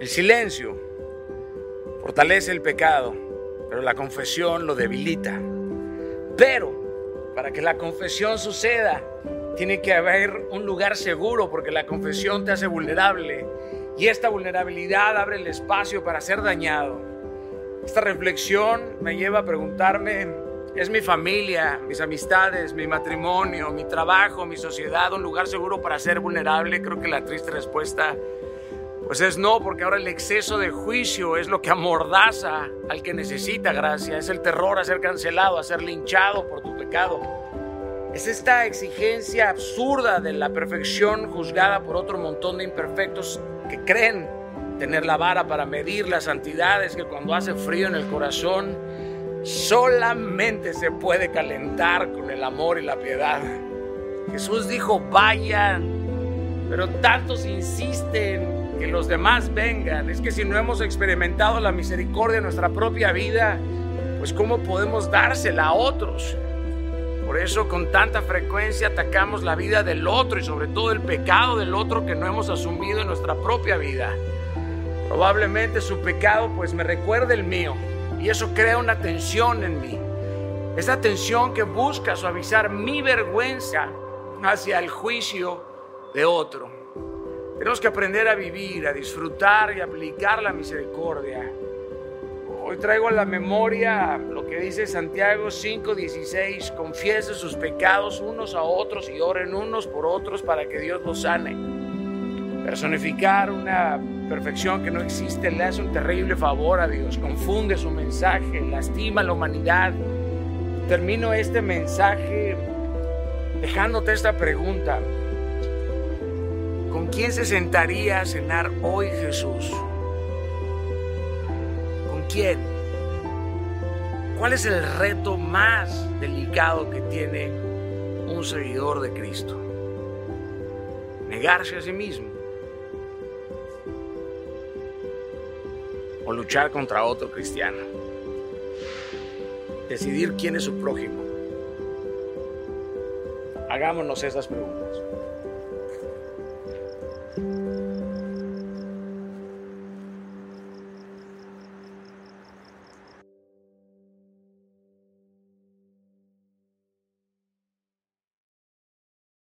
El silencio fortalece el pecado, pero la confesión lo debilita. Pero para que la confesión suceda, tiene que haber un lugar seguro porque la confesión te hace vulnerable y esta vulnerabilidad abre el espacio para ser dañado. Esta reflexión me lleva a preguntarme, ¿es mi familia, mis amistades, mi matrimonio, mi trabajo, mi sociedad un lugar seguro para ser vulnerable? Creo que la triste respuesta pues es no, porque ahora el exceso de juicio es lo que amordaza al que necesita gracia, es el terror a ser cancelado, a ser linchado por tu pecado. Es esta exigencia absurda de la perfección juzgada por otro montón de imperfectos que creen tener la vara para medir las santidades que cuando hace frío en el corazón solamente se puede calentar con el amor y la piedad. Jesús dijo, vayan, pero tantos insisten que los demás vengan. Es que si no hemos experimentado la misericordia en nuestra propia vida, pues ¿cómo podemos dársela a otros? Por eso con tanta frecuencia atacamos la vida del otro y sobre todo el pecado del otro que no hemos asumido en nuestra propia vida. Probablemente su pecado pues me recuerda el mío y eso crea una tensión en mí. Esa tensión que busca suavizar mi vergüenza hacia el juicio de otro. Tenemos que aprender a vivir, a disfrutar y aplicar la misericordia Hoy traigo a la memoria lo que dice Santiago 5:16, confiesen sus pecados unos a otros y oren unos por otros para que Dios los sane. Personificar una perfección que no existe le hace un terrible favor a Dios, confunde su mensaje, lastima a la humanidad. Termino este mensaje dejándote esta pregunta. ¿Con quién se sentaría a cenar hoy Jesús? quién? ¿Cuál es el reto más delicado que tiene un seguidor de Cristo? ¿Negarse a sí mismo? ¿O luchar contra otro cristiano? Decidir quién es su prójimo. Hagámonos esas preguntas.